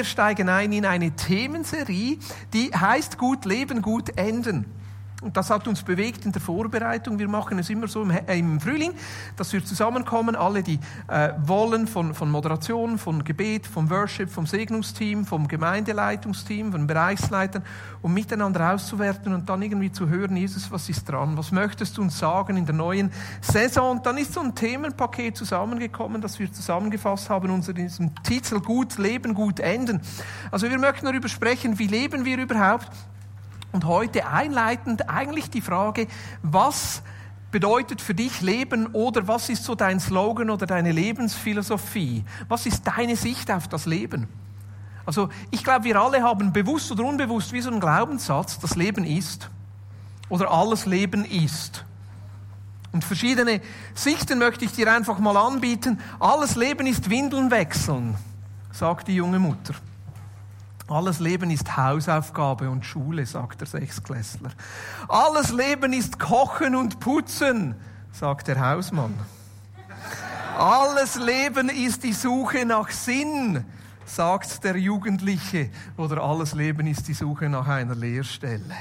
wir steigen ein in eine Themenserie, die heißt Gut Leben, Gut Enden. Und das hat uns bewegt in der Vorbereitung. Wir machen es immer so im, äh, im Frühling, dass wir zusammenkommen, alle, die äh, wollen, von, von Moderation, von Gebet, vom Worship, vom Segnungsteam, vom Gemeindeleitungsteam, von Bereichsleitern, um miteinander auszuwerten und dann irgendwie zu hören, Jesus, was ist dran? Was möchtest du uns sagen in der neuen Saison? Und dann ist so ein Themenpaket zusammengekommen, das wir zusammengefasst haben unter diesem Titel Gut Leben, Gut Enden. Also wir möchten darüber sprechen, wie leben wir überhaupt? Und heute einleitend eigentlich die Frage, was bedeutet für dich Leben oder was ist so dein Slogan oder deine Lebensphilosophie? Was ist deine Sicht auf das Leben? Also ich glaube, wir alle haben bewusst oder unbewusst wie so einen Glaubenssatz, das Leben ist oder alles Leben ist. Und verschiedene Sichten möchte ich dir einfach mal anbieten. Alles Leben ist Windeln wechseln, sagt die junge Mutter. Alles Leben ist Hausaufgabe und Schule, sagt der Sechsklässler. Alles Leben ist Kochen und Putzen, sagt der Hausmann. Alles Leben ist die Suche nach Sinn, sagt der Jugendliche. Oder alles Leben ist die Suche nach einer Lehrstelle.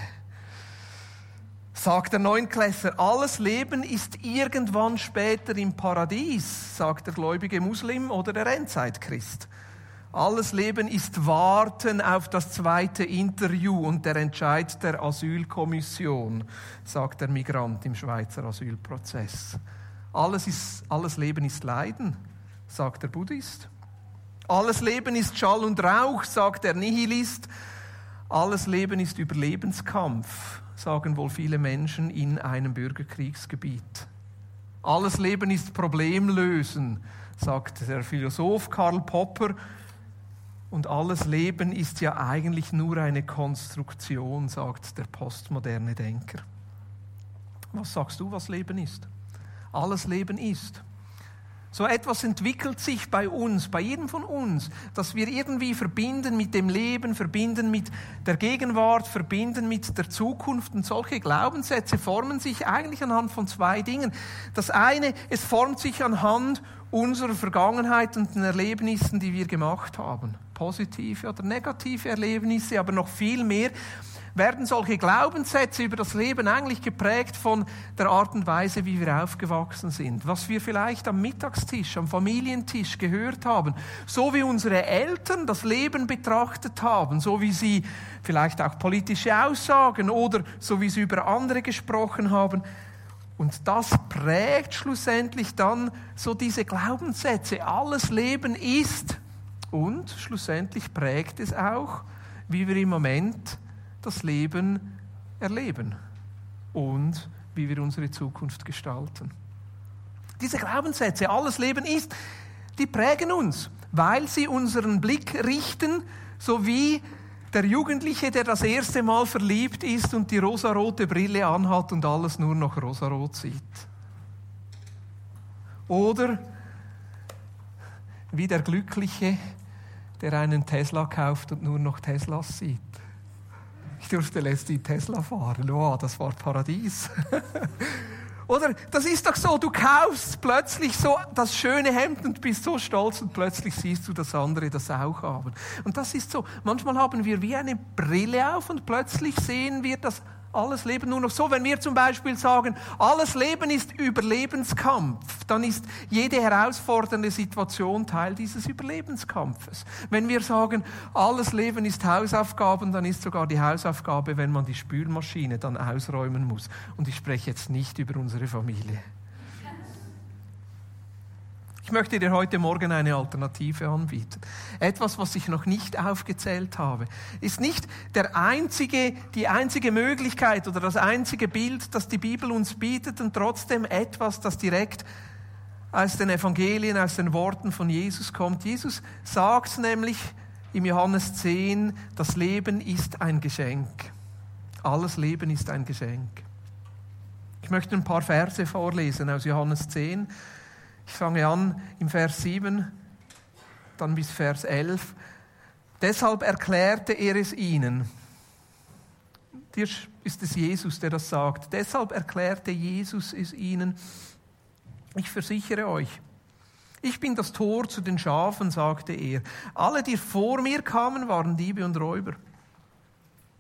Sagt der Neunklässler, alles Leben ist irgendwann später im Paradies, sagt der gläubige Muslim oder der Endzeitkchrist. Alles Leben ist Warten auf das zweite Interview und der Entscheid der Asylkommission, sagt der Migrant im Schweizer Asylprozess. Alles, ist, alles Leben ist Leiden, sagt der Buddhist. Alles Leben ist Schall und Rauch, sagt der Nihilist. Alles Leben ist Überlebenskampf, sagen wohl viele Menschen in einem Bürgerkriegsgebiet. Alles Leben ist Problemlösen, sagt der Philosoph Karl Popper und alles Leben ist ja eigentlich nur eine Konstruktion, sagt der postmoderne Denker. Was sagst du, was Leben ist? Alles Leben ist. So etwas entwickelt sich bei uns, bei jedem von uns, dass wir irgendwie verbinden mit dem Leben, verbinden mit der Gegenwart, verbinden mit der Zukunft. Und solche Glaubenssätze formen sich eigentlich anhand von zwei Dingen. Das eine, es formt sich anhand unserer Vergangenheit und den Erlebnissen, die wir gemacht haben positive oder negative Erlebnisse, aber noch viel mehr, werden solche Glaubenssätze über das Leben eigentlich geprägt von der Art und Weise, wie wir aufgewachsen sind. Was wir vielleicht am Mittagstisch, am Familientisch gehört haben. So wie unsere Eltern das Leben betrachtet haben. So wie sie vielleicht auch politische Aussagen oder so wie sie über andere gesprochen haben. Und das prägt schlussendlich dann so diese Glaubenssätze. Alles Leben ist und schlussendlich prägt es auch, wie wir im Moment das Leben erleben und wie wir unsere Zukunft gestalten. Diese Glaubenssätze, alles Leben ist, die prägen uns, weil sie unseren Blick richten, so wie der Jugendliche, der das erste Mal verliebt ist und die rosarote Brille anhat und alles nur noch rosarot sieht. Oder wie der Glückliche, der einen Tesla kauft und nur noch Teslas sieht. Durfte letztlich Tesla fahren. Wow, das war Paradies. Oder das ist doch so, du kaufst plötzlich so das schöne Hemd und bist so stolz und plötzlich siehst du, dass andere das auch haben. Und das ist so, manchmal haben wir wie eine Brille auf und plötzlich sehen wir das alles Leben nur noch so. Wenn wir zum Beispiel sagen, alles Leben ist Überlebenskampf, dann ist jede herausfordernde Situation Teil dieses Überlebenskampfes. Wenn wir sagen, alles Leben ist Hausaufgaben, dann ist sogar die Hausaufgabe, wenn man die Spülmaschine dann ausräumen muss. Und ich spreche jetzt nicht über unsere Familie. Ich möchte dir heute Morgen eine Alternative anbieten. Etwas, was ich noch nicht aufgezählt habe. Ist nicht der einzige, die einzige Möglichkeit oder das einzige Bild, das die Bibel uns bietet und trotzdem etwas, das direkt aus den Evangelien, aus den Worten von Jesus kommt. Jesus sagt nämlich im Johannes 10, das Leben ist ein Geschenk. Alles Leben ist ein Geschenk. Ich möchte ein paar Verse vorlesen aus Johannes 10 ich fange an im Vers 7, dann bis Vers 11. Deshalb erklärte er es ihnen. Hier ist es Jesus, der das sagt. Deshalb erklärte Jesus es ihnen. Ich versichere euch, Ich bin das Tor zu den Schafen, sagte er. Alle, die vor mir kamen, waren Diebe und Räuber.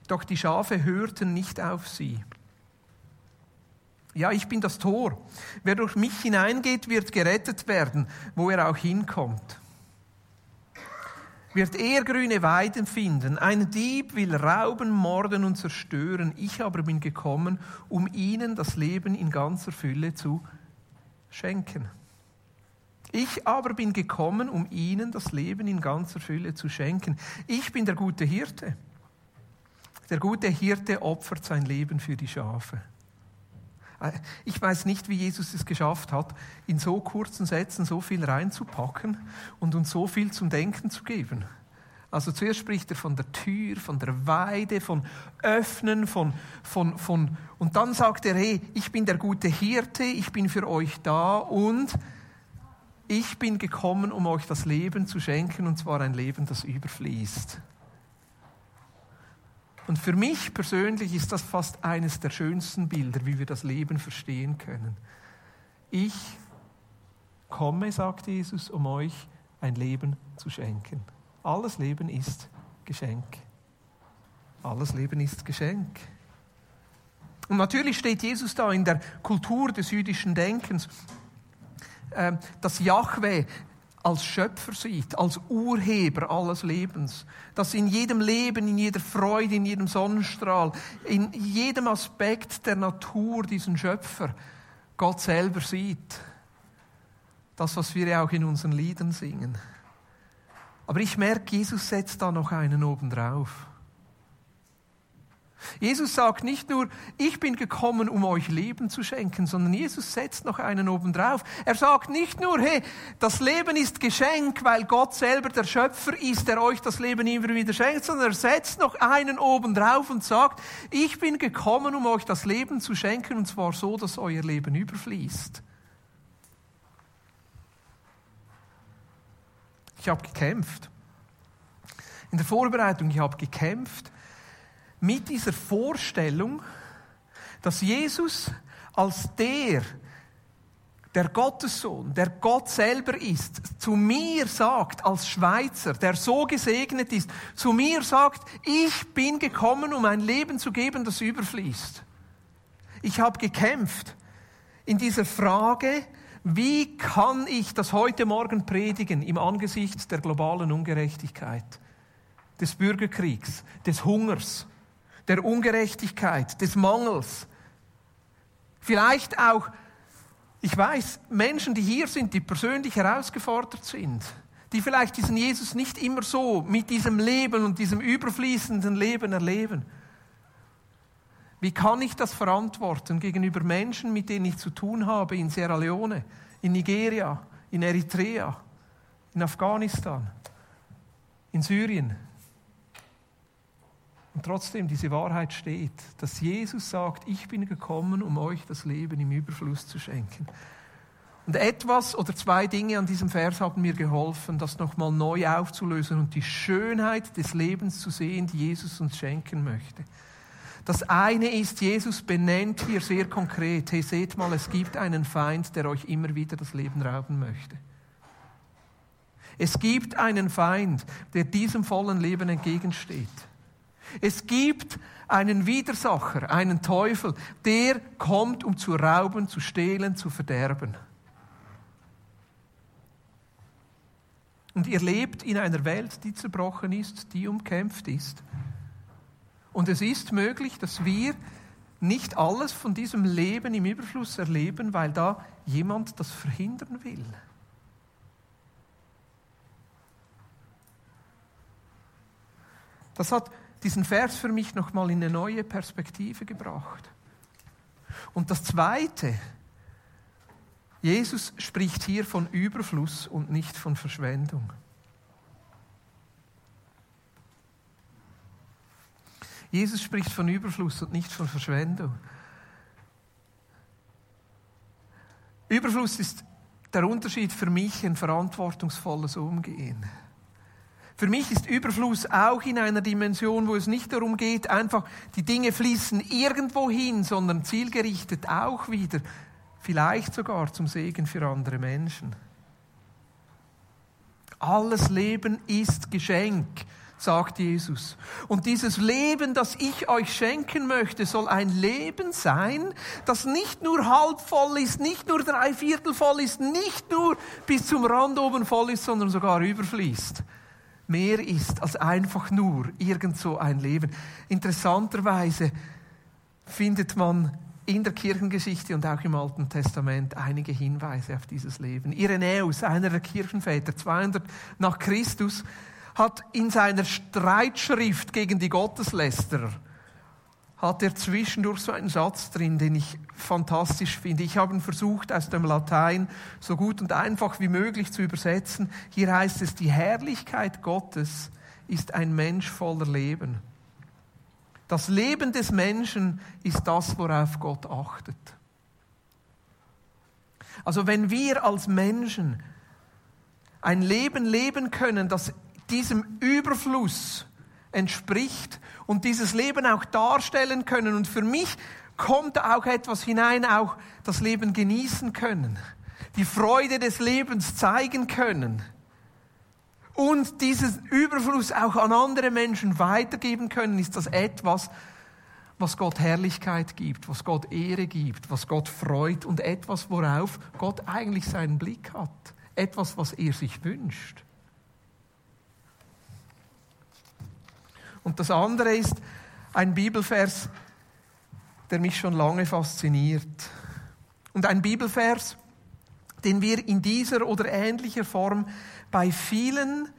Doch die Schafe hörten nicht auf sie. Ja, ich bin das Tor. Wer durch mich hineingeht, wird gerettet werden, wo er auch hinkommt. Wird er grüne Weiden finden. Ein Dieb will rauben, morden und zerstören. Ich aber bin gekommen, um ihnen das Leben in ganzer Fülle zu schenken. Ich aber bin gekommen, um ihnen das Leben in ganzer Fülle zu schenken. Ich bin der gute Hirte. Der gute Hirte opfert sein Leben für die Schafe. Ich weiß nicht, wie Jesus es geschafft hat, in so kurzen Sätzen so viel reinzupacken und uns so viel zum Denken zu geben. Also zuerst spricht er von der Tür, von der Weide, von Öffnen, von, von, von, und dann sagt er, hey, ich bin der gute Hirte, ich bin für euch da und ich bin gekommen, um euch das Leben zu schenken, und zwar ein Leben, das überfließt. Und für mich persönlich ist das fast eines der schönsten Bilder, wie wir das Leben verstehen können. Ich komme, sagt Jesus, um euch ein Leben zu schenken. Alles Leben ist Geschenk. Alles Leben ist Geschenk. Und natürlich steht Jesus da in der Kultur des jüdischen Denkens, ähm, dass Yahweh als Schöpfer sieht, als Urheber alles Lebens, dass in jedem Leben, in jeder Freude, in jedem Sonnenstrahl, in jedem Aspekt der Natur diesen Schöpfer Gott selber sieht. Das, was wir ja auch in unseren Liedern singen. Aber ich merke, Jesus setzt da noch einen oben drauf. Jesus sagt nicht nur, ich bin gekommen, um euch Leben zu schenken, sondern Jesus setzt noch einen oben drauf. Er sagt nicht nur, hey, das Leben ist Geschenk, weil Gott selber der Schöpfer ist, der euch das Leben immer wieder schenkt, sondern er setzt noch einen oben drauf und sagt, ich bin gekommen, um euch das Leben zu schenken, und zwar so, dass euer Leben überfließt. Ich habe gekämpft. In der Vorbereitung, ich habe gekämpft mit dieser Vorstellung, dass Jesus als der, der Gottessohn, der Gott selber ist, zu mir sagt, als Schweizer, der so gesegnet ist, zu mir sagt, ich bin gekommen, um ein Leben zu geben, das überfließt. Ich habe gekämpft in dieser Frage, wie kann ich das heute Morgen predigen im Angesicht der globalen Ungerechtigkeit, des Bürgerkriegs, des Hungers, der Ungerechtigkeit, des Mangels. Vielleicht auch, ich weiß, Menschen, die hier sind, die persönlich herausgefordert sind, die vielleicht diesen Jesus nicht immer so mit diesem Leben und diesem überfließenden Leben erleben. Wie kann ich das verantworten gegenüber Menschen, mit denen ich zu tun habe in Sierra Leone, in Nigeria, in Eritrea, in Afghanistan, in Syrien, und trotzdem diese Wahrheit steht, dass Jesus sagt, ich bin gekommen, um euch das Leben im Überfluss zu schenken. Und etwas oder zwei Dinge an diesem Vers haben mir geholfen, das nochmal neu aufzulösen und die Schönheit des Lebens zu sehen, die Jesus uns schenken möchte. Das eine ist, Jesus benennt hier sehr konkret, hey, seht mal, es gibt einen Feind, der euch immer wieder das Leben rauben möchte. Es gibt einen Feind, der diesem vollen Leben entgegensteht. Es gibt einen Widersacher, einen Teufel, der kommt, um zu rauben, zu stehlen, zu verderben. Und ihr lebt in einer Welt, die zerbrochen ist, die umkämpft ist. Und es ist möglich, dass wir nicht alles von diesem Leben im Überfluss erleben, weil da jemand das verhindern will. Das hat diesen Vers für mich nochmal in eine neue Perspektive gebracht. Und das Zweite, Jesus spricht hier von Überfluss und nicht von Verschwendung. Jesus spricht von Überfluss und nicht von Verschwendung. Überfluss ist der Unterschied für mich ein verantwortungsvolles Umgehen. Für mich ist Überfluss auch in einer Dimension, wo es nicht darum geht, einfach die Dinge fließen irgendwo hin, sondern zielgerichtet auch wieder, vielleicht sogar zum Segen für andere Menschen. Alles Leben ist Geschenk, sagt Jesus. Und dieses Leben, das ich euch schenken möchte, soll ein Leben sein, das nicht nur halb voll ist, nicht nur drei Viertel voll ist, nicht nur bis zum Rand oben voll ist, sondern sogar überfließt. Mehr ist als einfach nur irgend so ein Leben. Interessanterweise findet man in der Kirchengeschichte und auch im Alten Testament einige Hinweise auf dieses Leben. Irenäus, einer der Kirchenväter, 200 nach Christus, hat in seiner Streitschrift gegen die Gotteslästerer hat er zwischendurch so einen Satz drin, den ich fantastisch finde. Ich habe ihn versucht, aus dem Latein so gut und einfach wie möglich zu übersetzen. Hier heißt es, die Herrlichkeit Gottes ist ein Mensch voller Leben. Das Leben des Menschen ist das, worauf Gott achtet. Also wenn wir als Menschen ein Leben leben können, das diesem Überfluss entspricht und dieses Leben auch darstellen können und für mich kommt auch etwas hinein, auch das Leben genießen können, die Freude des Lebens zeigen können und diesen Überfluss auch an andere Menschen weitergeben können, ist das etwas, was Gott Herrlichkeit gibt, was Gott Ehre gibt, was Gott freut und etwas, worauf Gott eigentlich seinen Blick hat. Etwas, was er sich wünscht. Und das andere ist ein Bibelvers, der mich schon lange fasziniert. Und ein Bibelvers, den wir in dieser oder ähnlicher Form bei vielen,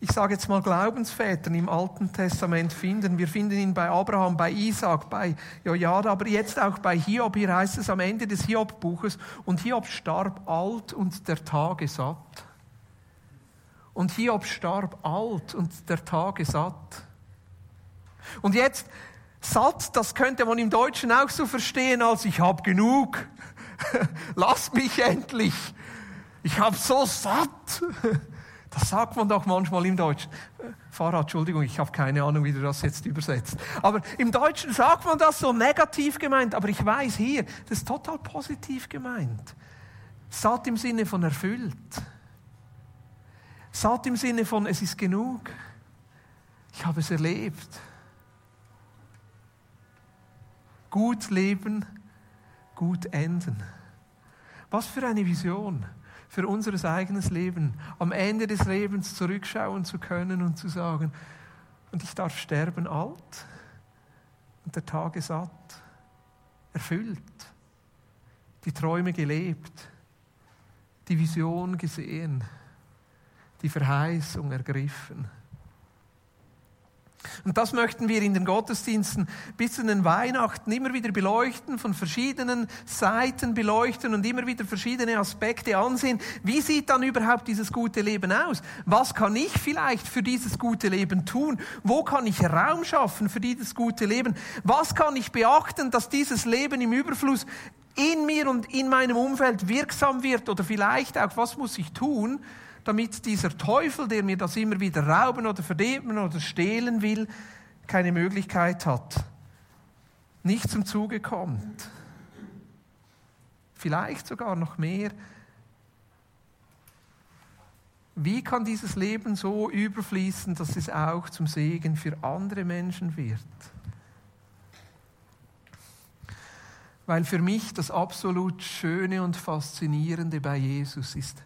ich sage jetzt mal Glaubensvätern im Alten Testament finden. Wir finden ihn bei Abraham, bei Isaac, bei Jojada, aber jetzt auch bei Hiob. Hier heißt es am Ende des Hiob-Buches, und Hiob starb alt und der Tage satt. Und Hiob starb alt und der Tage satt. Und jetzt, satt, das könnte man im Deutschen auch so verstehen als ich habe genug. Lass mich endlich. Ich habe so satt. Das sagt man doch manchmal im Deutschen. Fahrrad, Entschuldigung, ich habe keine Ahnung, wie du das jetzt übersetzt. Aber im Deutschen sagt man das so negativ gemeint, aber ich weiß hier, das ist total positiv gemeint. Satt im Sinne von erfüllt. Satt im Sinne von, es ist genug. Ich habe es erlebt. Gut leben, gut enden. Was für eine Vision für unser eigenes Leben, am Ende des Lebens zurückschauen zu können und zu sagen, und ich darf sterben alt und der Tage satt, erfüllt, die Träume gelebt, die Vision gesehen, die Verheißung ergriffen. Und das möchten wir in den Gottesdiensten bis zu den Weihnachten immer wieder beleuchten, von verschiedenen Seiten beleuchten und immer wieder verschiedene Aspekte ansehen. Wie sieht dann überhaupt dieses gute Leben aus? Was kann ich vielleicht für dieses gute Leben tun? Wo kann ich Raum schaffen für dieses gute Leben? Was kann ich beachten, dass dieses Leben im Überfluss in mir und in meinem Umfeld wirksam wird? Oder vielleicht auch, was muss ich tun, damit dieser Teufel, der mir das immer wieder rauben oder verderben oder stehlen will, keine Möglichkeit hat, nicht zum Zuge kommt. Vielleicht sogar noch mehr. Wie kann dieses Leben so überfließen, dass es auch zum Segen für andere Menschen wird? Weil für mich das absolut Schöne und Faszinierende bei Jesus ist,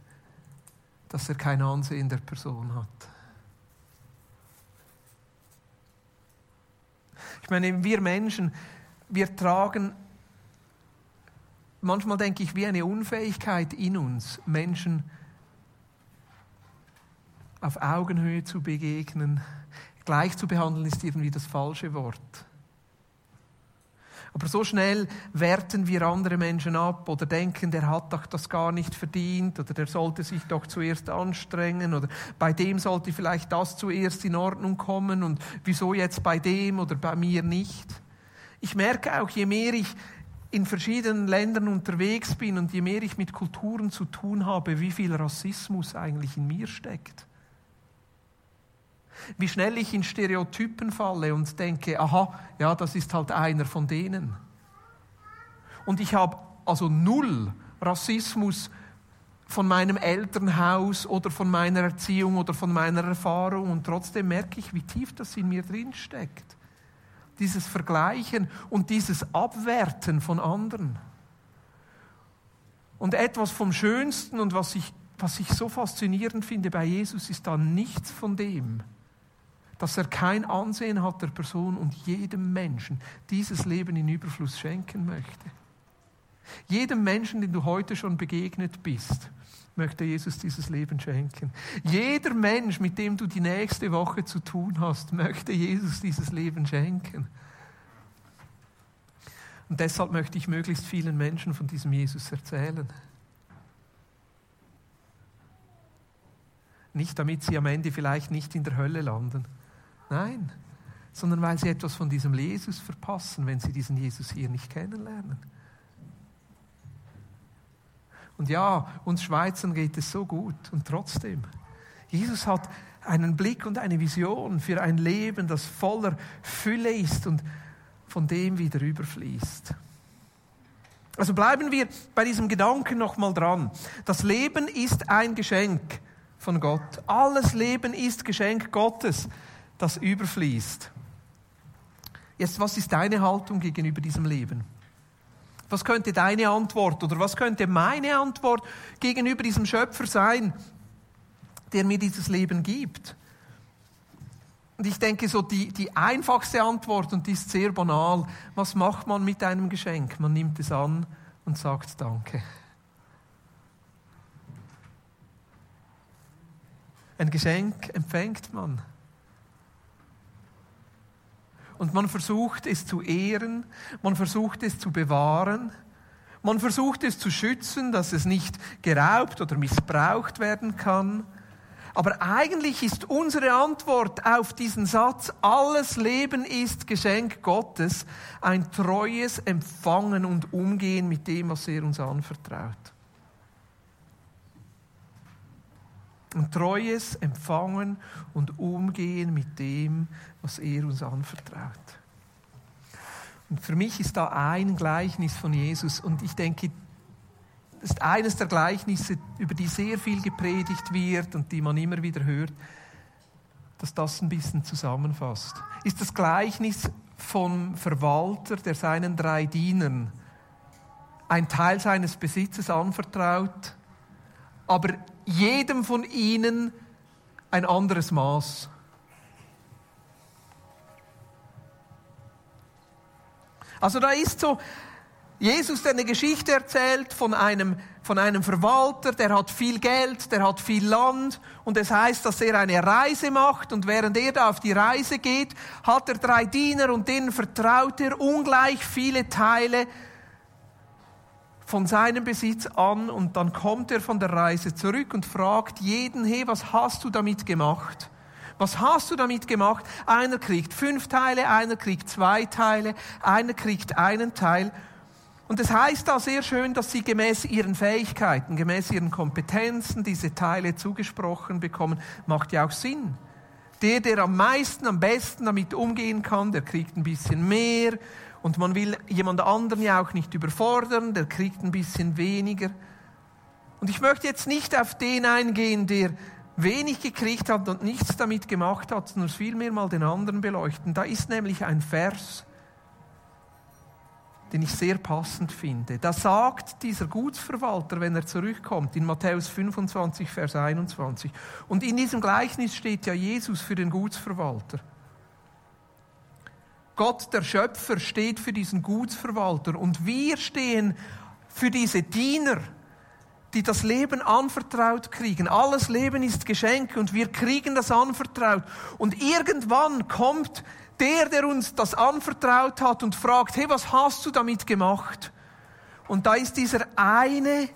dass er kein Ansehen der Person hat. Ich meine, wir Menschen, wir tragen manchmal, denke ich, wie eine Unfähigkeit in uns, Menschen auf Augenhöhe zu begegnen. Gleich zu behandeln ist irgendwie das falsche Wort. Aber so schnell werten wir andere Menschen ab oder denken, der hat doch das gar nicht verdient oder der sollte sich doch zuerst anstrengen oder bei dem sollte vielleicht das zuerst in Ordnung kommen und wieso jetzt bei dem oder bei mir nicht. Ich merke auch, je mehr ich in verschiedenen Ländern unterwegs bin und je mehr ich mit Kulturen zu tun habe, wie viel Rassismus eigentlich in mir steckt. Wie schnell ich in Stereotypen falle und denke, aha, ja, das ist halt einer von denen. Und ich habe also null Rassismus von meinem Elternhaus oder von meiner Erziehung oder von meiner Erfahrung und trotzdem merke ich, wie tief das in mir drin steckt. Dieses Vergleichen und dieses Abwerten von anderen. Und etwas vom Schönsten und was ich, was ich so faszinierend finde bei Jesus ist da nichts von dem, dass er kein Ansehen hat der Person und jedem Menschen dieses Leben in Überfluss schenken möchte. Jedem Menschen, den du heute schon begegnet bist, möchte Jesus dieses Leben schenken. Jeder Mensch, mit dem du die nächste Woche zu tun hast, möchte Jesus dieses Leben schenken. Und deshalb möchte ich möglichst vielen Menschen von diesem Jesus erzählen. Nicht damit sie am Ende vielleicht nicht in der Hölle landen. Nein, sondern weil sie etwas von diesem Jesus verpassen, wenn sie diesen Jesus hier nicht kennenlernen. Und ja, uns Schweizern geht es so gut und trotzdem. Jesus hat einen Blick und eine Vision für ein Leben, das voller Fülle ist und von dem wieder überfließt. Also bleiben wir bei diesem Gedanken nochmal dran. Das Leben ist ein Geschenk von Gott. Alles Leben ist Geschenk Gottes, das überfließt. Jetzt, was ist deine Haltung gegenüber diesem Leben? Was könnte deine Antwort oder was könnte meine Antwort gegenüber diesem Schöpfer sein, der mir dieses Leben gibt? Und ich denke, so die, die einfachste Antwort, und die ist sehr banal, was macht man mit einem Geschenk? Man nimmt es an und sagt Danke. Ein Geschenk empfängt man und man versucht es zu ehren, man versucht es zu bewahren, man versucht es zu schützen, dass es nicht geraubt oder missbraucht werden kann. Aber eigentlich ist unsere Antwort auf diesen Satz, alles Leben ist Geschenk Gottes, ein treues Empfangen und Umgehen mit dem, was er uns anvertraut. Ein treues Empfangen und Umgehen mit dem, was er uns anvertraut. Und für mich ist da ein Gleichnis von Jesus und ich denke, das ist eines der Gleichnisse, über die sehr viel gepredigt wird und die man immer wieder hört, dass das ein bisschen zusammenfasst. Ist das Gleichnis vom Verwalter, der seinen drei Dienern ein Teil seines Besitzes anvertraut, aber jedem von ihnen ein anderes Maß. Also da ist so Jesus, der eine Geschichte erzählt von einem, von einem Verwalter, der hat viel Geld, der hat viel Land und es heißt, dass er eine Reise macht und während er da auf die Reise geht, hat er drei Diener und denen vertraut er ungleich viele Teile von seinem Besitz an und dann kommt er von der Reise zurück und fragt jeden, hey, was hast du damit gemacht? Was hast du damit gemacht? Einer kriegt fünf Teile, einer kriegt zwei Teile, einer kriegt einen Teil. Und es heißt da sehr schön, dass sie gemäß ihren Fähigkeiten, gemäß ihren Kompetenzen diese Teile zugesprochen bekommen. Macht ja auch Sinn. Der, der am meisten, am besten damit umgehen kann, der kriegt ein bisschen mehr. Und man will jemand anderen ja auch nicht überfordern, der kriegt ein bisschen weniger. Und ich möchte jetzt nicht auf den eingehen, der wenig gekriegt hat und nichts damit gemacht hat, sondern vielmehr mal den anderen beleuchten. Da ist nämlich ein Vers, den ich sehr passend finde. Da sagt dieser Gutsverwalter, wenn er zurückkommt, in Matthäus 25, Vers 21. Und in diesem Gleichnis steht ja Jesus für den Gutsverwalter. Gott, der Schöpfer, steht für diesen Gutsverwalter und wir stehen für diese Diener, die das Leben anvertraut kriegen. Alles Leben ist Geschenk und wir kriegen das anvertraut. Und irgendwann kommt der, der uns das anvertraut hat und fragt, hey, was hast du damit gemacht? Und da ist dieser eine,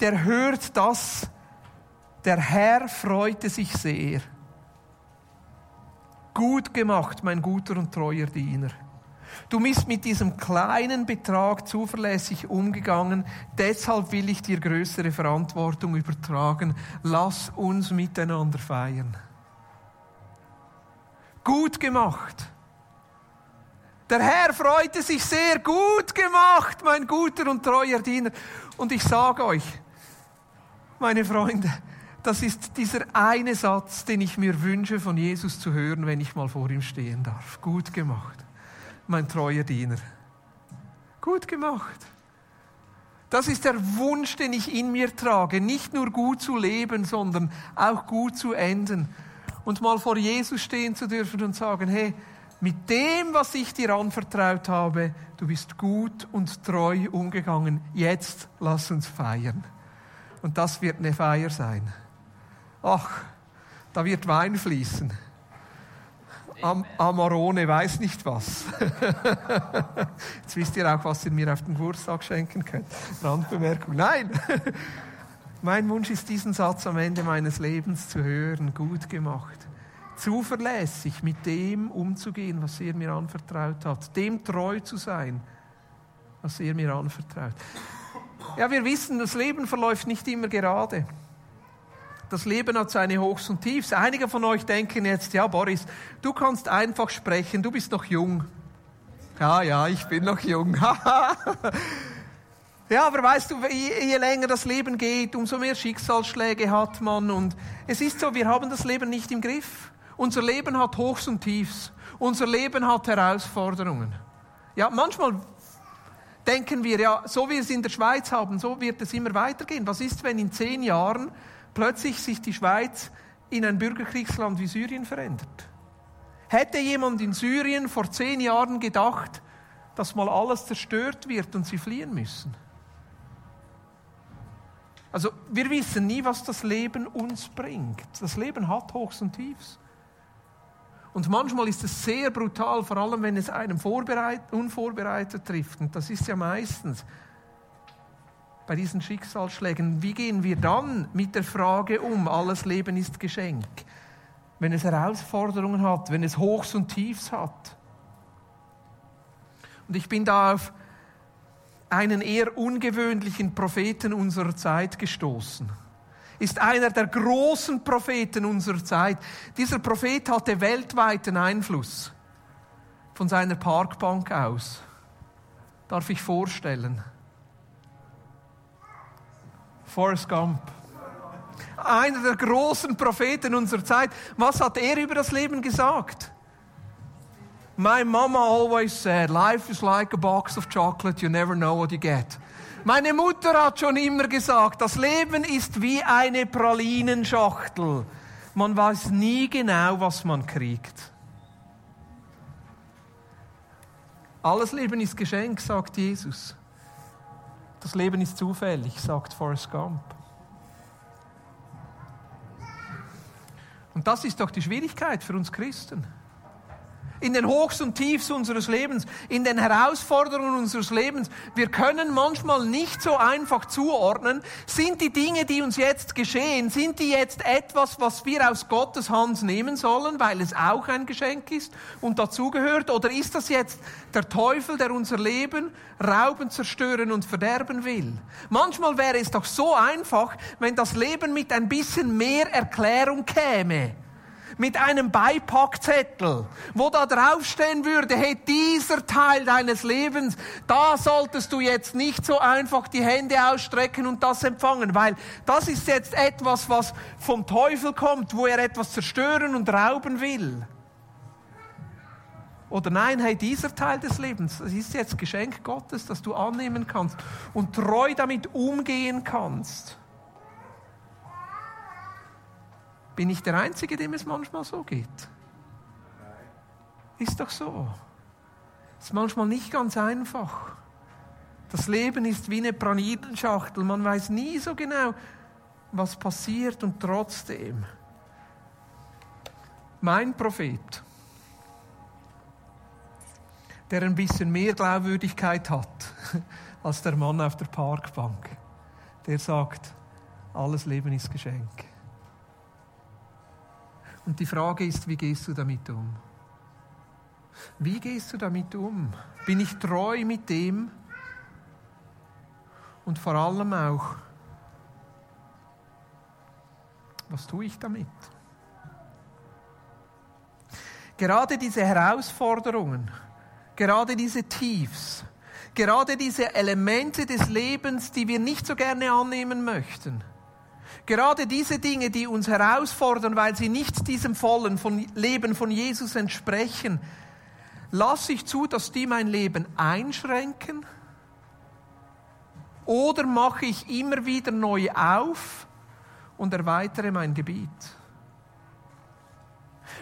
der hört das, der Herr freute sich sehr. Gut gemacht, mein guter und treuer Diener. Du bist mit diesem kleinen Betrag zuverlässig umgegangen, deshalb will ich dir größere Verantwortung übertragen. Lass uns miteinander feiern. Gut gemacht. Der Herr freute sich sehr, gut gemacht, mein guter und treuer Diener. Und ich sage euch, meine Freunde, das ist dieser eine Satz, den ich mir wünsche, von Jesus zu hören, wenn ich mal vor ihm stehen darf. Gut gemacht, mein treuer Diener. Gut gemacht. Das ist der Wunsch, den ich in mir trage, nicht nur gut zu leben, sondern auch gut zu enden. Und mal vor Jesus stehen zu dürfen und sagen, hey, mit dem, was ich dir anvertraut habe, du bist gut und treu umgegangen. Jetzt lass uns feiern. Und das wird eine Feier sein. Ach, da wird Wein fließen. Am Amarone weiß nicht was. Jetzt wisst ihr auch, was ihr mir auf den Geburtstag schenken könnt. Randbemerkung. Nein! Mein Wunsch ist, diesen Satz am Ende meines Lebens zu hören. Gut gemacht. Zuverlässig mit dem umzugehen, was er mir anvertraut hat. Dem treu zu sein, was er mir anvertraut. Ja, wir wissen, das Leben verläuft nicht immer gerade. Das Leben hat seine Hochs und Tiefs. Einige von euch denken jetzt, ja, Boris, du kannst einfach sprechen, du bist noch jung. Ja, ja, ich bin noch jung. ja, aber weißt du, je, je länger das Leben geht, umso mehr Schicksalsschläge hat man. Und es ist so, wir haben das Leben nicht im Griff. Unser Leben hat Hochs und Tiefs. Unser Leben hat Herausforderungen. Ja, manchmal denken wir, ja, so wie wir es in der Schweiz haben, so wird es immer weitergehen. Was ist, wenn in zehn Jahren plötzlich sich die Schweiz in ein Bürgerkriegsland wie Syrien verändert. Hätte jemand in Syrien vor zehn Jahren gedacht, dass mal alles zerstört wird und sie fliehen müssen? Also wir wissen nie, was das Leben uns bringt. Das Leben hat Hochs und Tiefs. Und manchmal ist es sehr brutal, vor allem wenn es einem unvorbereitet trifft. Und das ist ja meistens bei diesen Schicksalsschlägen, wie gehen wir dann mit der Frage um, alles Leben ist Geschenk, wenn es Herausforderungen hat, wenn es Hochs und Tiefs hat? Und ich bin da auf einen eher ungewöhnlichen Propheten unserer Zeit gestoßen. Ist einer der großen Propheten unserer Zeit. Dieser Prophet hatte weltweiten Einfluss von seiner Parkbank aus. Darf ich vorstellen? Forrest Gump. Einer der großen Propheten unserer Zeit. Was hat er über das Leben gesagt? My mama always said, life is like a box of chocolate, you never know what you get. Meine Mutter hat schon immer gesagt, das Leben ist wie eine Pralinenschachtel. Man weiß nie genau, was man kriegt. Alles Leben ist Geschenk, sagt Jesus. Das Leben ist zufällig, sagt Forrest Gump. Und das ist doch die Schwierigkeit für uns Christen in den Hochs und Tiefs unseres Lebens, in den Herausforderungen unseres Lebens. Wir können manchmal nicht so einfach zuordnen, sind die Dinge, die uns jetzt geschehen, sind die jetzt etwas, was wir aus Gottes Hand nehmen sollen, weil es auch ein Geschenk ist und dazugehört, oder ist das jetzt der Teufel, der unser Leben rauben, zerstören und verderben will? Manchmal wäre es doch so einfach, wenn das Leben mit ein bisschen mehr Erklärung käme mit einem Beipackzettel, wo da draufstehen würde, hey, dieser Teil deines Lebens, da solltest du jetzt nicht so einfach die Hände ausstrecken und das empfangen, weil das ist jetzt etwas, was vom Teufel kommt, wo er etwas zerstören und rauben will. Oder nein, hey, dieser Teil des Lebens, das ist jetzt Geschenk Gottes, das du annehmen kannst und treu damit umgehen kannst. Bin ich der Einzige, dem es manchmal so geht? Ist doch so. Ist manchmal nicht ganz einfach. Das Leben ist wie eine Pralinenschachtel. Man weiß nie so genau, was passiert und trotzdem. Mein Prophet, der ein bisschen mehr Glaubwürdigkeit hat als der Mann auf der Parkbank, der sagt, alles Leben ist Geschenk. Und die Frage ist, wie gehst du damit um? Wie gehst du damit um? Bin ich treu mit dem? Und vor allem auch, was tue ich damit? Gerade diese Herausforderungen, gerade diese Tiefs, gerade diese Elemente des Lebens, die wir nicht so gerne annehmen möchten, Gerade diese Dinge, die uns herausfordern, weil sie nicht diesem vollen von Leben von Jesus entsprechen, lasse ich zu, dass die mein Leben einschränken? Oder mache ich immer wieder neu auf und erweitere mein Gebiet?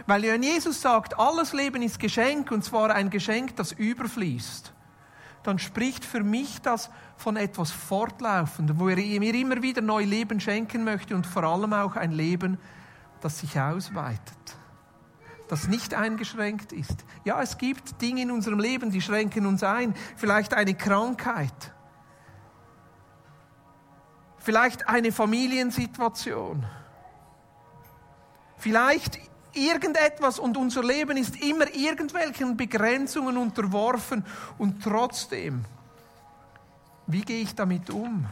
Weil wenn Jesus sagt, alles Leben ist Geschenk und zwar ein Geschenk, das überfließt, dann spricht für mich das von etwas Fortlaufendem, wo er mir immer wieder neu Leben schenken möchte und vor allem auch ein Leben, das sich ausweitet, das nicht eingeschränkt ist. Ja, es gibt Dinge in unserem Leben, die schränken uns ein, vielleicht eine Krankheit, vielleicht eine Familiensituation, vielleicht irgendetwas und unser Leben ist immer irgendwelchen Begrenzungen unterworfen und trotzdem, wie gehe ich damit um?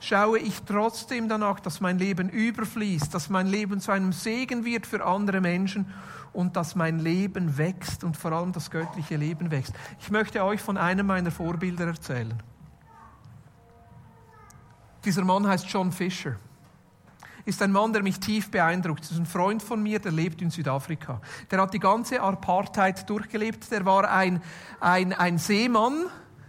Schaue ich trotzdem danach, dass mein Leben überfließt, dass mein Leben zu einem Segen wird für andere Menschen und dass mein Leben wächst und vor allem das göttliche Leben wächst. Ich möchte euch von einem meiner Vorbilder erzählen. Dieser Mann heißt John Fisher ist ein Mann, der mich tief beeindruckt. Das ist ein Freund von mir, der lebt in Südafrika. Der hat die ganze Apartheid durchgelebt. Der war ein, ein, ein Seemann.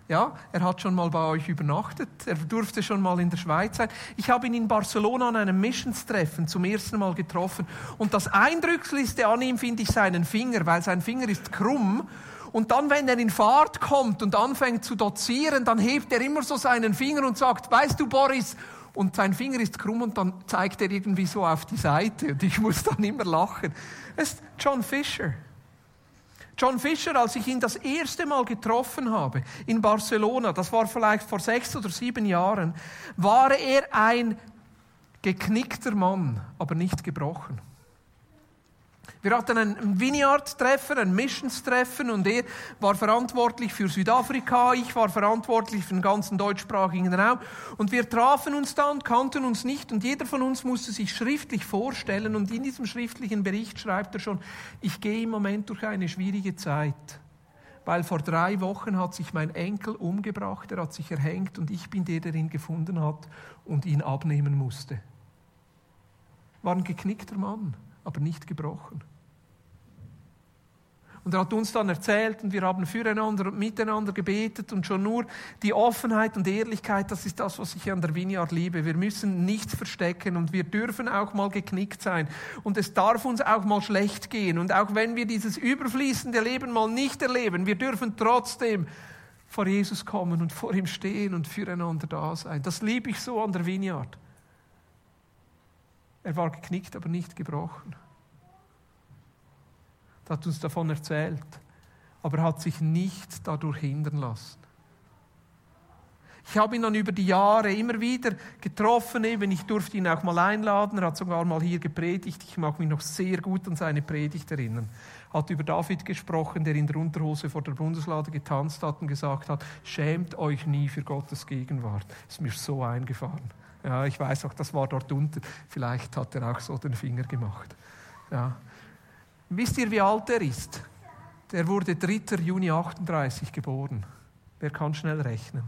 Ja, er hat schon mal bei euch übernachtet. Er durfte schon mal in der Schweiz sein. Ich habe ihn in Barcelona an einem Missionstreffen zum ersten Mal getroffen. Und das Eindrücklichste an ihm finde ich seinen Finger, weil sein Finger ist krumm. Und dann, wenn er in Fahrt kommt und anfängt zu dozieren, dann hebt er immer so seinen Finger und sagt, weißt du, Boris, und sein Finger ist krumm und dann zeigt er irgendwie so auf die Seite und ich muss dann immer lachen. Es ist John Fisher. John Fisher, als ich ihn das erste Mal getroffen habe in Barcelona, das war vielleicht vor sechs oder sieben Jahren, war er ein geknickter Mann, aber nicht gebrochen. Wir hatten ein Vineyard-Treffen, ein Missions-Treffen und er war verantwortlich für Südafrika, ich war verantwortlich für den ganzen deutschsprachigen Raum und wir trafen uns da und kannten uns nicht und jeder von uns musste sich schriftlich vorstellen und in diesem schriftlichen Bericht schreibt er schon, ich gehe im Moment durch eine schwierige Zeit, weil vor drei Wochen hat sich mein Enkel umgebracht, er hat sich erhängt und ich bin der, der ihn gefunden hat und ihn abnehmen musste. War ein geknickter Mann, aber nicht gebrochen. Und er hat uns dann erzählt und wir haben füreinander und miteinander gebetet und schon nur die Offenheit und Ehrlichkeit, das ist das, was ich an der Vineyard liebe. Wir müssen nichts verstecken und wir dürfen auch mal geknickt sein. Und es darf uns auch mal schlecht gehen. Und auch wenn wir dieses überfließende Leben mal nicht erleben, wir dürfen trotzdem vor Jesus kommen und vor ihm stehen und füreinander da sein. Das liebe ich so an der Vineyard. Er war geknickt, aber nicht gebrochen hat uns davon erzählt, aber hat sich nicht dadurch hindern lassen. Ich habe ihn dann über die Jahre immer wieder getroffen, eben ich durfte ihn auch mal einladen, er hat sogar mal hier gepredigt, ich mag mich noch sehr gut an seine Predigt erinnern. Hat über David gesprochen, der in der Unterhose vor der Bundeslade getanzt hat und gesagt hat, schämt euch nie für Gottes Gegenwart. Ist mir so eingefahren. Ja, ich weiß auch, das war dort unten. Vielleicht hat er auch so den Finger gemacht. Ja. Wisst ihr, wie alt er ist? Der wurde 3. Juni 38 geboren. Wer kann schnell rechnen?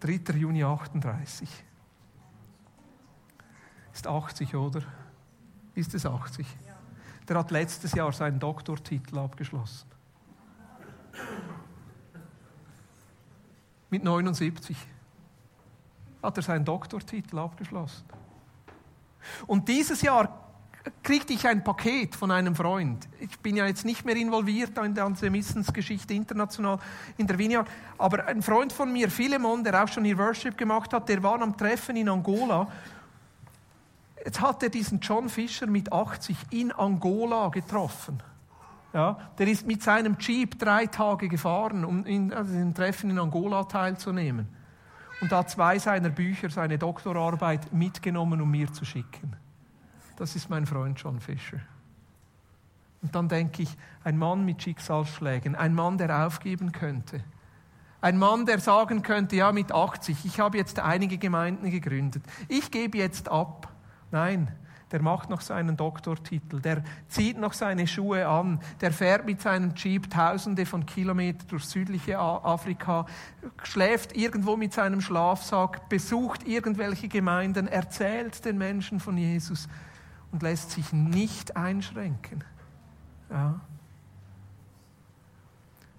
3. Juni 38. Ist 80, oder? Ist es 80? Der hat letztes Jahr seinen Doktortitel abgeschlossen. Mit 79 hat er seinen Doktortitel abgeschlossen. Und dieses Jahr kriegte ich ein Paket von einem Freund. Ich bin ja jetzt nicht mehr involviert in der ganzen Missensgeschichte international in der Vineyard, aber ein Freund von mir, Philemon, der auch schon hier Worship gemacht hat, der war am Treffen in Angola. Jetzt hat er diesen John Fisher mit 80 in Angola getroffen. Ja, der ist mit seinem Jeep drei Tage gefahren, um in also in Treffen in Angola teilzunehmen. Und hat zwei seiner Bücher, seine Doktorarbeit mitgenommen, um mir zu schicken das ist mein Freund John Fisher. Und dann denke ich, ein Mann mit Schicksalsschlägen, ein Mann, der aufgeben könnte. Ein Mann, der sagen könnte, ja, mit 80, ich habe jetzt einige Gemeinden gegründet. Ich gebe jetzt ab. Nein, der macht noch seinen Doktortitel, der zieht noch seine Schuhe an, der fährt mit seinem Jeep tausende von Kilometern durch südliche Afrika, schläft irgendwo mit seinem Schlafsack, besucht irgendwelche Gemeinden, erzählt den Menschen von Jesus und lässt sich nicht einschränken. Ja.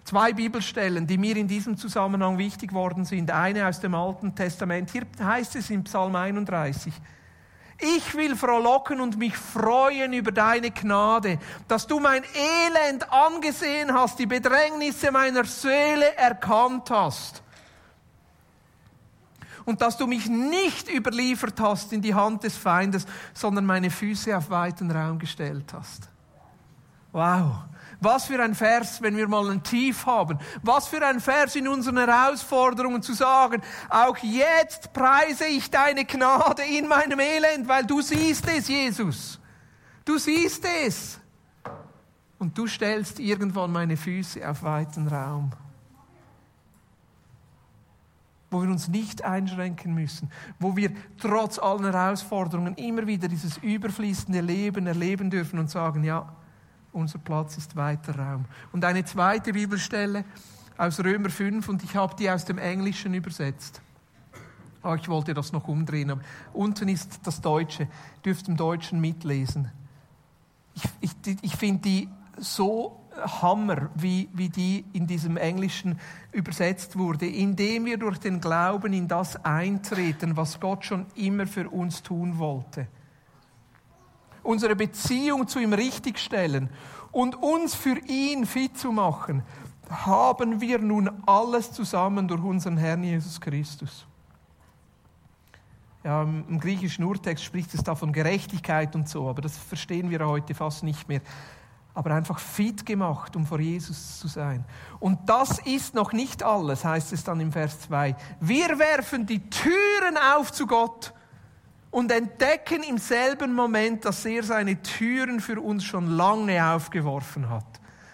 Zwei Bibelstellen, die mir in diesem Zusammenhang wichtig worden sind. Eine aus dem Alten Testament. Hier heißt es in Psalm 31. Ich will frohlocken und mich freuen über deine Gnade, dass du mein Elend angesehen hast, die Bedrängnisse meiner Seele erkannt hast. Und dass du mich nicht überliefert hast in die Hand des Feindes, sondern meine Füße auf weiten Raum gestellt hast. Wow. Was für ein Vers, wenn wir mal ein Tief haben. Was für ein Vers in unseren Herausforderungen zu sagen, auch jetzt preise ich deine Gnade in meinem Elend, weil du siehst es, Jesus. Du siehst es. Und du stellst irgendwann meine Füße auf weiten Raum. Wo wir uns nicht einschränken müssen, wo wir trotz allen Herausforderungen immer wieder dieses überfließende Leben erleben dürfen und sagen, ja, unser Platz ist weiter Raum. Und eine zweite Bibelstelle aus Römer 5 und ich habe die aus dem Englischen übersetzt. Oh, ich wollte das noch umdrehen, aber unten ist das Deutsche. Dürft im Deutschen mitlesen. Ich, ich, ich finde die so Hammer, wie, wie die in diesem Englischen übersetzt wurde, indem wir durch den Glauben in das eintreten, was Gott schon immer für uns tun wollte unsere Beziehung zu ihm richtigstellen und uns für ihn fit zu machen, haben wir nun alles zusammen durch unseren Herrn Jesus Christus. Ja, Im griechischen Urtext spricht es da von Gerechtigkeit und so, aber das verstehen wir heute fast nicht mehr. Aber einfach fit gemacht, um vor Jesus zu sein. Und das ist noch nicht alles, heißt es dann im Vers 2. Wir werfen die Türen auf zu Gott und entdecken im selben Moment, dass er seine Türen für uns schon lange aufgeworfen hat.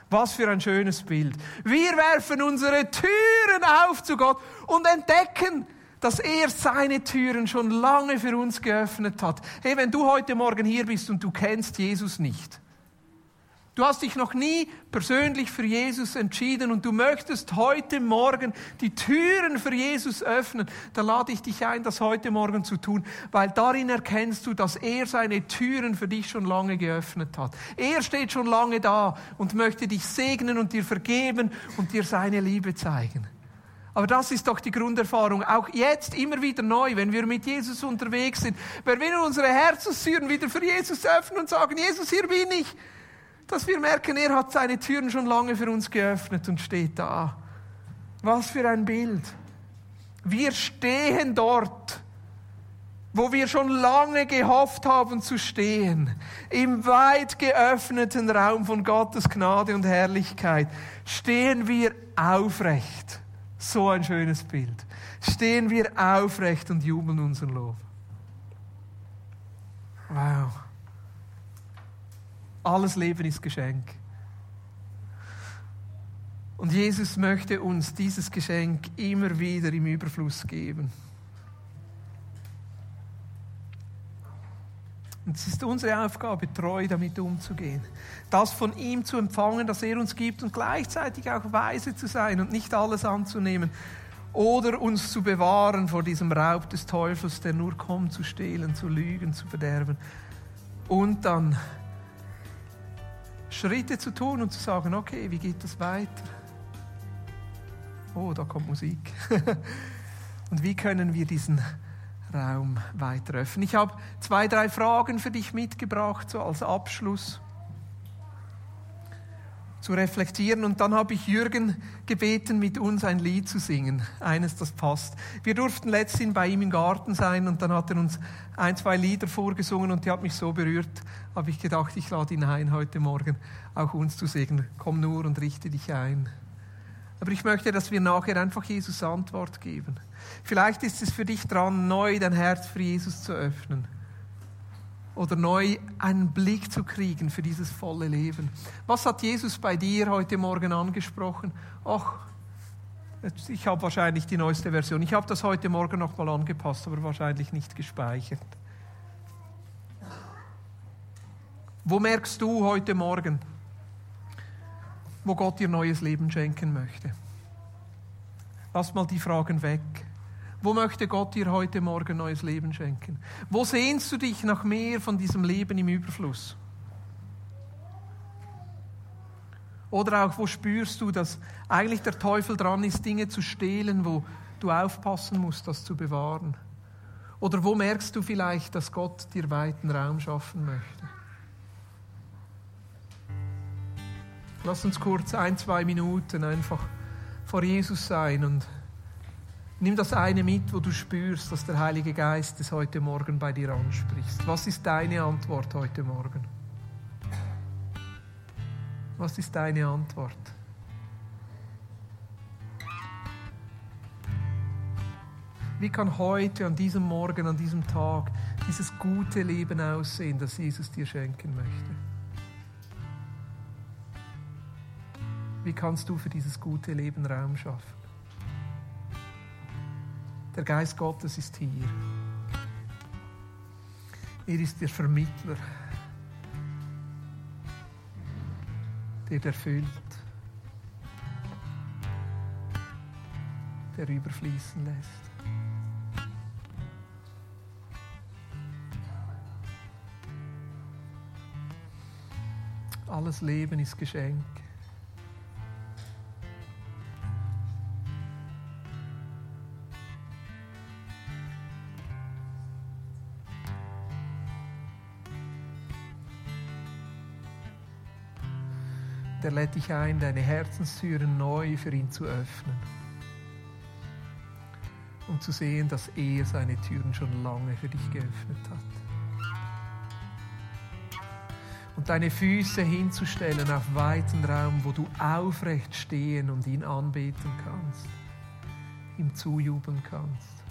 Was für ein schönes Bild. Wir werfen unsere Türen auf zu Gott und entdecken, dass er seine Türen schon lange für uns geöffnet hat. Hey, wenn du heute Morgen hier bist und du kennst Jesus nicht, Du hast dich noch nie persönlich für Jesus entschieden und du möchtest heute Morgen die Türen für Jesus öffnen. Da lade ich dich ein, das heute Morgen zu tun, weil darin erkennst du, dass er seine Türen für dich schon lange geöffnet hat. Er steht schon lange da und möchte dich segnen und dir vergeben und dir seine Liebe zeigen. Aber das ist doch die Grunderfahrung, auch jetzt immer wieder neu, wenn wir mit Jesus unterwegs sind. Wenn wir unsere Herzenstüren wieder für Jesus öffnen und sagen, Jesus, hier bin ich dass wir merken, er hat seine Türen schon lange für uns geöffnet und steht da. Was für ein Bild. Wir stehen dort, wo wir schon lange gehofft haben zu stehen, im weit geöffneten Raum von Gottes Gnade und Herrlichkeit, stehen wir aufrecht. So ein schönes Bild. Stehen wir aufrecht und jubeln unseren Lob. Wow. Alles Leben ist Geschenk. Und Jesus möchte uns dieses Geschenk immer wieder im Überfluss geben. Und es ist unsere Aufgabe, treu damit umzugehen. Das von ihm zu empfangen, das er uns gibt und gleichzeitig auch weise zu sein und nicht alles anzunehmen. Oder uns zu bewahren vor diesem Raub des Teufels, der nur kommt, zu stehlen, zu lügen, zu verderben. Und dann Schritte zu tun und zu sagen, okay, wie geht das weiter? Oh, da kommt Musik. und wie können wir diesen Raum weiter öffnen? Ich habe zwei, drei Fragen für dich mitgebracht, so als Abschluss zu reflektieren. Und dann habe ich Jürgen gebeten, mit uns ein Lied zu singen. Eines, das passt. Wir durften letztens bei ihm im Garten sein und dann hat er uns ein, zwei Lieder vorgesungen und die hat mich so berührt, habe ich gedacht, ich lade ihn ein, heute Morgen auch uns zu segnen. Komm nur und richte dich ein. Aber ich möchte, dass wir nachher einfach Jesus Antwort geben. Vielleicht ist es für dich dran, neu dein Herz für Jesus zu öffnen oder neu einen Blick zu kriegen für dieses volle Leben. Was hat Jesus bei dir heute Morgen angesprochen? Ach, ich habe wahrscheinlich die neueste Version. Ich habe das heute Morgen nochmal angepasst, aber wahrscheinlich nicht gespeichert. Wo merkst du heute Morgen, wo Gott dir neues Leben schenken möchte? Lass mal die Fragen weg. Wo möchte Gott dir heute Morgen neues Leben schenken? Wo sehnst du dich nach mehr von diesem Leben im Überfluss? Oder auch, wo spürst du, dass eigentlich der Teufel dran ist, Dinge zu stehlen, wo du aufpassen musst, das zu bewahren? Oder wo merkst du vielleicht, dass Gott dir weiten Raum schaffen möchte? Lass uns kurz ein, zwei Minuten einfach vor Jesus sein und nimm das eine mit, wo du spürst, dass der Heilige Geist es heute Morgen bei dir anspricht. Was ist deine Antwort heute Morgen? Was ist deine Antwort? Wie kann heute, an diesem Morgen, an diesem Tag dieses gute Leben aussehen, das Jesus dir schenken möchte? Wie kannst du für dieses gute Leben Raum schaffen? Der Geist Gottes ist hier. Er ist der Vermittler der erfüllt, der überfließen lässt. Alles Leben ist Geschenk. Der lädt dich ein, deine Herzenstüren neu für ihn zu öffnen. Um zu sehen, dass er seine Türen schon lange für dich geöffnet hat. Und deine Füße hinzustellen auf weiten Raum, wo du aufrecht stehen und ihn anbeten kannst, ihm zujubeln kannst.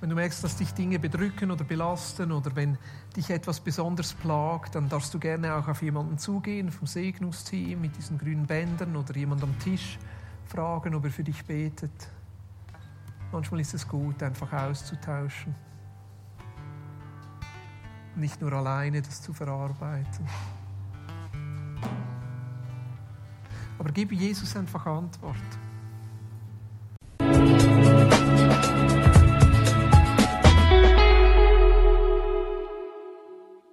Wenn du merkst, dass dich Dinge bedrücken oder belasten oder wenn dich etwas besonders plagt, dann darfst du gerne auch auf jemanden zugehen vom Segnungsteam mit diesen grünen Bändern oder jemand am Tisch fragen, ob er für dich betet. Manchmal ist es gut, einfach auszutauschen. Nicht nur alleine das zu verarbeiten. Aber gib Jesus einfach Antwort.